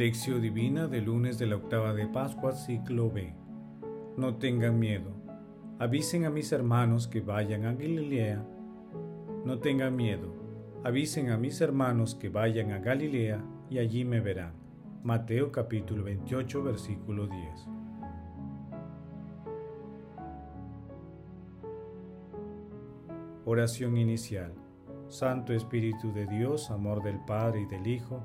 Lección Divina de lunes de la octava de Pascua, ciclo B. No tengan miedo. Avisen a mis hermanos que vayan a Galilea. No tengan miedo. Avisen a mis hermanos que vayan a Galilea y allí me verán. Mateo capítulo 28, versículo 10. Oración inicial. Santo Espíritu de Dios, amor del Padre y del Hijo,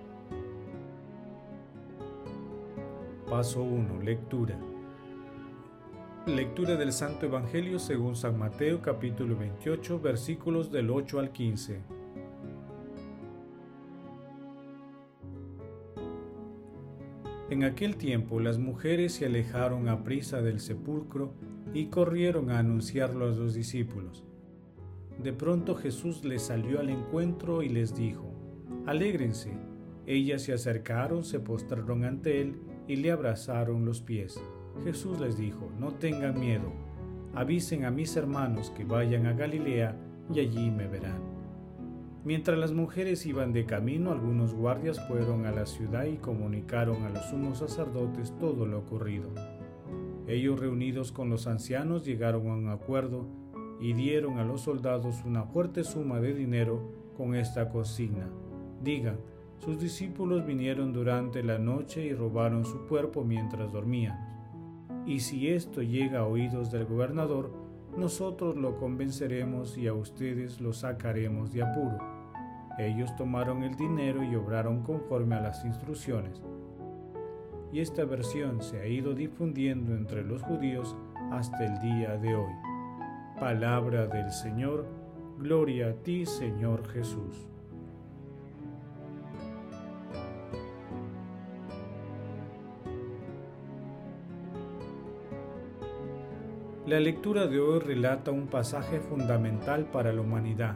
Paso 1. Lectura. Lectura del Santo Evangelio según San Mateo capítulo 28 versículos del 8 al 15. En aquel tiempo las mujeres se alejaron a prisa del sepulcro y corrieron a anunciarlo a los discípulos. De pronto Jesús les salió al encuentro y les dijo, Alégrense. Ellas se acercaron, se postraron ante él y le abrazaron los pies. Jesús les dijo, no tengan miedo, avisen a mis hermanos que vayan a Galilea y allí me verán. Mientras las mujeres iban de camino, algunos guardias fueron a la ciudad y comunicaron a los sumos sacerdotes todo lo ocurrido. Ellos reunidos con los ancianos llegaron a un acuerdo y dieron a los soldados una fuerte suma de dinero con esta consigna. Digan, sus discípulos vinieron durante la noche y robaron su cuerpo mientras dormían. Y si esto llega a oídos del gobernador, nosotros lo convenceremos y a ustedes lo sacaremos de apuro. Ellos tomaron el dinero y obraron conforme a las instrucciones. Y esta versión se ha ido difundiendo entre los judíos hasta el día de hoy. Palabra del Señor, gloria a ti Señor Jesús. La lectura de hoy relata un pasaje fundamental para la humanidad,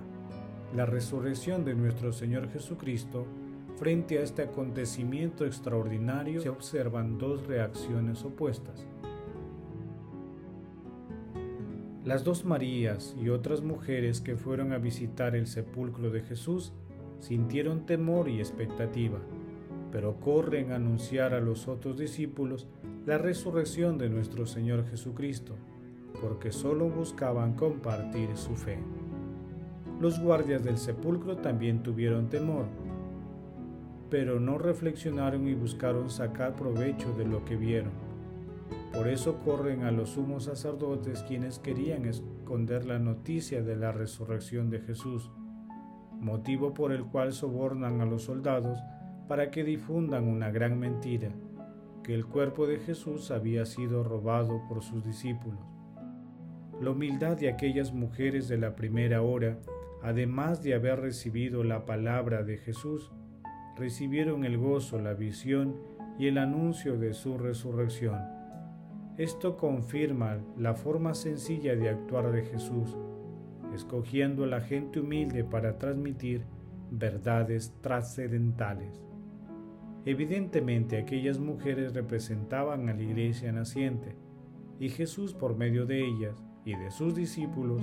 la resurrección de nuestro Señor Jesucristo. Frente a este acontecimiento extraordinario se observan dos reacciones opuestas. Las dos Marías y otras mujeres que fueron a visitar el sepulcro de Jesús sintieron temor y expectativa, pero corren a anunciar a los otros discípulos la resurrección de nuestro Señor Jesucristo porque solo buscaban compartir su fe. Los guardias del sepulcro también tuvieron temor, pero no reflexionaron y buscaron sacar provecho de lo que vieron. Por eso corren a los sumos sacerdotes quienes querían esconder la noticia de la resurrección de Jesús, motivo por el cual sobornan a los soldados para que difundan una gran mentira, que el cuerpo de Jesús había sido robado por sus discípulos. La humildad de aquellas mujeres de la primera hora, además de haber recibido la palabra de Jesús, recibieron el gozo, la visión y el anuncio de su resurrección. Esto confirma la forma sencilla de actuar de Jesús, escogiendo a la gente humilde para transmitir verdades trascendentales. Evidentemente aquellas mujeres representaban a la iglesia naciente, y Jesús por medio de ellas y de sus discípulos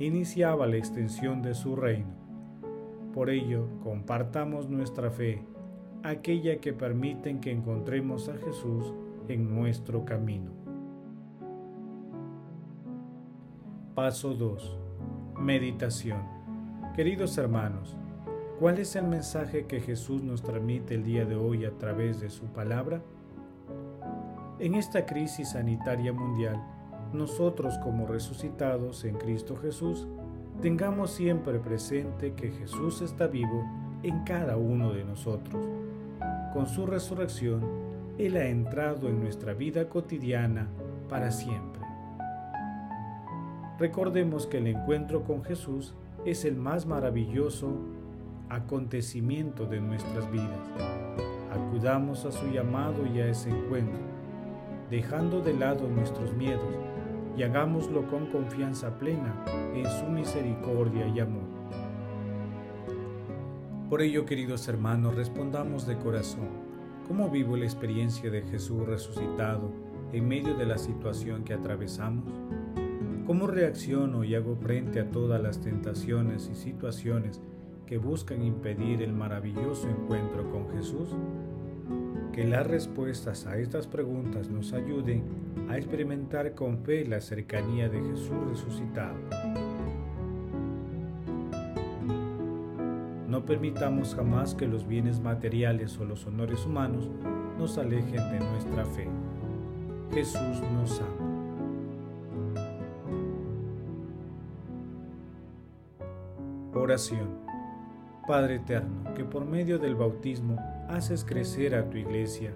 iniciaba la extensión de su reino. Por ello, compartamos nuestra fe, aquella que permiten que encontremos a Jesús en nuestro camino. Paso 2. Meditación. Queridos hermanos, ¿cuál es el mensaje que Jesús nos transmite el día de hoy a través de su palabra? En esta crisis sanitaria mundial, nosotros como resucitados en Cristo Jesús, tengamos siempre presente que Jesús está vivo en cada uno de nosotros. Con su resurrección, Él ha entrado en nuestra vida cotidiana para siempre. Recordemos que el encuentro con Jesús es el más maravilloso acontecimiento de nuestras vidas. Acudamos a su llamado y a ese encuentro dejando de lado nuestros miedos, y hagámoslo con confianza plena en su misericordia y amor. Por ello, queridos hermanos, respondamos de corazón, ¿cómo vivo la experiencia de Jesús resucitado en medio de la situación que atravesamos? ¿Cómo reacciono y hago frente a todas las tentaciones y situaciones que buscan impedir el maravilloso encuentro con Jesús? Que las respuestas a estas preguntas nos ayuden a experimentar con fe la cercanía de Jesús resucitado. No permitamos jamás que los bienes materiales o los honores humanos nos alejen de nuestra fe. Jesús nos ama. Oración. Padre eterno, que por medio del bautismo haces crecer a tu iglesia,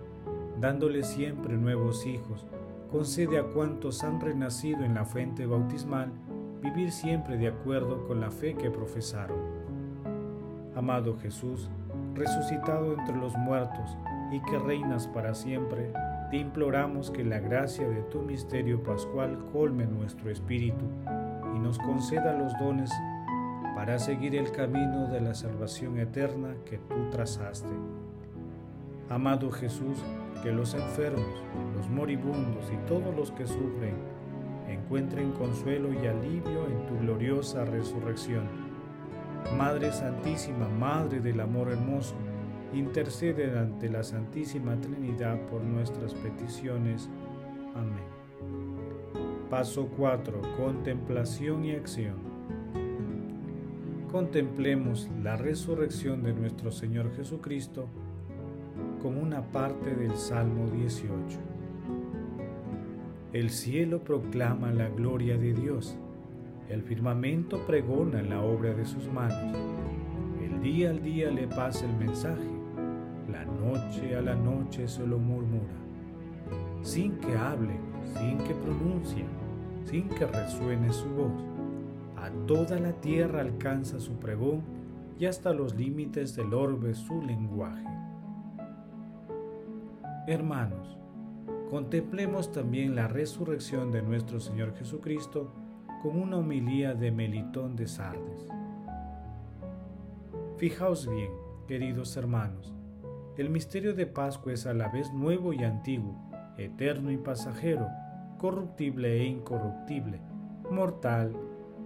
dándole siempre nuevos hijos, concede a cuantos han renacido en la fuente bautismal vivir siempre de acuerdo con la fe que profesaron. Amado Jesús, resucitado entre los muertos y que reinas para siempre, te imploramos que la gracia de tu misterio pascual colme nuestro espíritu y nos conceda los dones para seguir el camino de la salvación eterna que tú trazaste. Amado Jesús, que los enfermos, los moribundos y todos los que sufren encuentren consuelo y alivio en tu gloriosa resurrección. Madre Santísima, Madre del Amor Hermoso, intercede ante la Santísima Trinidad por nuestras peticiones. Amén. Paso 4. Contemplación y acción contemplemos la resurrección de nuestro Señor Jesucristo como una parte del Salmo 18. El cielo proclama la gloria de Dios, el firmamento pregona la obra de sus manos, el día al día le pasa el mensaje, la noche a la noche se lo murmura, sin que hable, sin que pronuncie, sin que resuene su voz a toda la tierra alcanza su pregón y hasta los límites del orbe su lenguaje. Hermanos, contemplemos también la resurrección de nuestro Señor Jesucristo con una homilía de Melitón de Sardes. Fijaos bien, queridos hermanos, el misterio de Pascua es a la vez nuevo y antiguo, eterno y pasajero, corruptible e incorruptible, mortal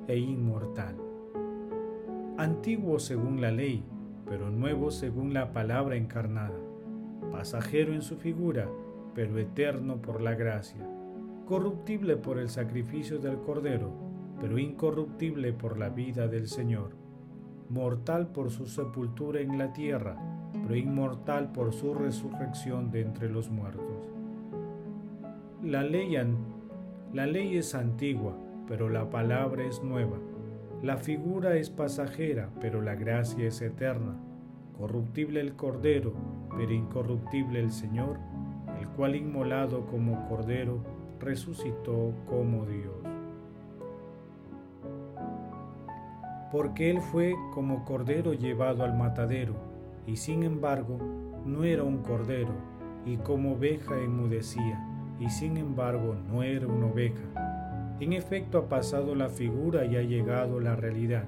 e inmortal. Antiguo según la ley, pero nuevo según la palabra encarnada. Pasajero en su figura, pero eterno por la gracia. Corruptible por el sacrificio del Cordero, pero incorruptible por la vida del Señor. Mortal por su sepultura en la tierra, pero inmortal por su resurrección de entre los muertos. La ley, la ley es antigua, pero la palabra es nueva. La figura es pasajera, pero la gracia es eterna. Corruptible el Cordero, pero incorruptible el Señor, el cual inmolado como Cordero, resucitó como Dios. Porque Él fue como Cordero llevado al matadero, y sin embargo no era un Cordero, y como oveja enmudecía, y sin embargo no era una oveja en efecto ha pasado la figura y ha llegado la realidad.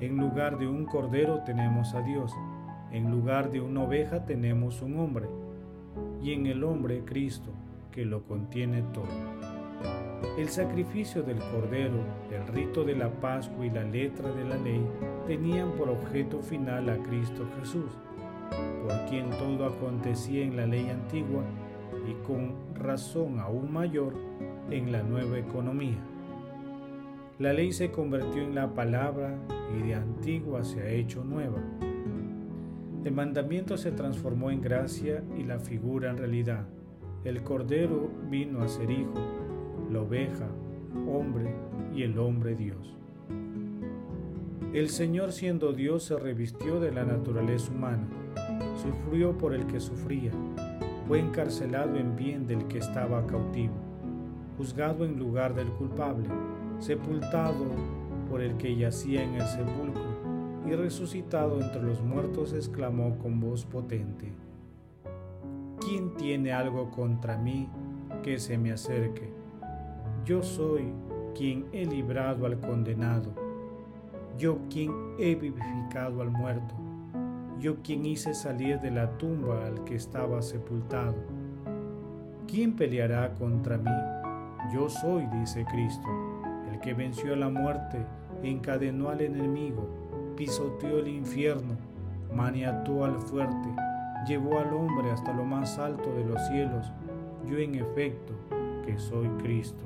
En lugar de un cordero tenemos a Dios, en lugar de una oveja tenemos un hombre, y en el hombre Cristo, que lo contiene todo. El sacrificio del cordero, el rito de la Pascua y la letra de la ley tenían por objeto final a Cristo Jesús, por quien todo acontecía en la ley antigua y con razón aún mayor en la nueva economía. La ley se convirtió en la palabra y de antigua se ha hecho nueva. El mandamiento se transformó en gracia y la figura en realidad. El cordero vino a ser hijo, la oveja, hombre y el hombre Dios. El Señor siendo Dios se revistió de la naturaleza humana, sufrió por el que sufría, fue encarcelado en bien del que estaba cautivo juzgado en lugar del culpable, sepultado por el que yacía en el sepulcro, y resucitado entre los muertos exclamó con voz potente, ¿quién tiene algo contra mí? que se me acerque. Yo soy quien he librado al condenado, yo quien he vivificado al muerto, yo quien hice salir de la tumba al que estaba sepultado. ¿Quién peleará contra mí? Yo soy, dice Cristo, el que venció a la muerte, encadenó al enemigo, pisoteó el infierno, maniató al fuerte, llevó al hombre hasta lo más alto de los cielos. Yo en efecto que soy Cristo.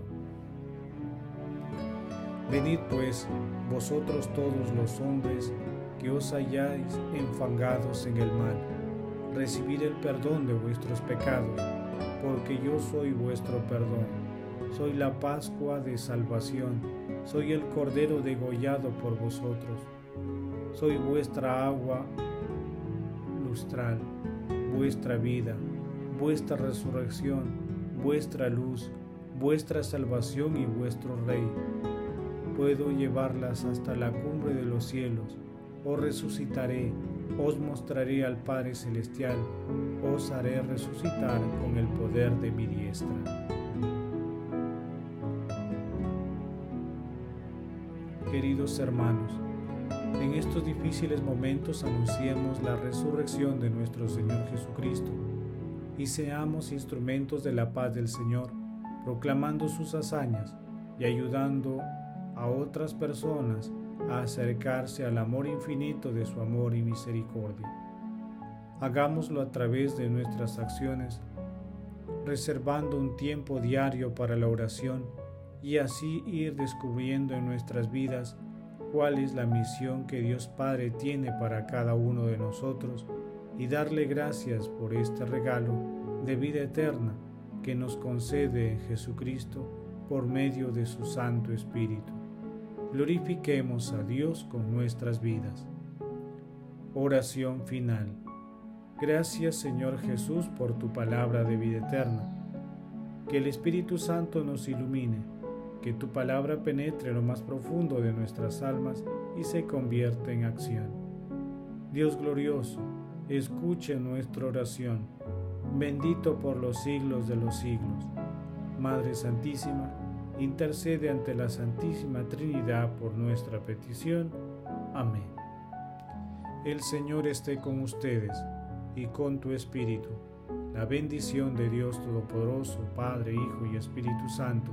Venid pues, vosotros todos los hombres que os hayáis enfangados en el mal, recibid el perdón de vuestros pecados, porque yo soy vuestro perdón. Soy la Pascua de salvación, soy el Cordero degollado por vosotros. Soy vuestra agua lustral, vuestra vida, vuestra resurrección, vuestra luz, vuestra salvación y vuestro Rey puedo llevarlas hasta la cumbre de los cielos. Os resucitaré, os mostraré al Padre Celestial, os haré resucitar con el poder de mi diestra. Queridos hermanos, en estos difíciles momentos anunciemos la resurrección de nuestro Señor Jesucristo y seamos instrumentos de la paz del Señor, proclamando sus hazañas y ayudando a otras personas a acercarse al amor infinito de su amor y misericordia. Hagámoslo a través de nuestras acciones, reservando un tiempo diario para la oración y así ir descubriendo en nuestras vidas cuál es la misión que Dios Padre tiene para cada uno de nosotros y darle gracias por este regalo de vida eterna que nos concede en Jesucristo por medio de su Santo Espíritu glorifiquemos a Dios con nuestras vidas. Oración final. Gracias Señor Jesús por tu palabra de vida eterna. Que el Espíritu Santo nos ilumine, que tu palabra penetre lo más profundo de nuestras almas y se convierta en acción. Dios glorioso, escuche nuestra oración. Bendito por los siglos de los siglos. Madre Santísima, intercede ante la Santísima Trinidad por nuestra petición. Amén. El Señor esté con ustedes y con tu Espíritu. La bendición de Dios Todopoderoso, Padre, Hijo y Espíritu Santo,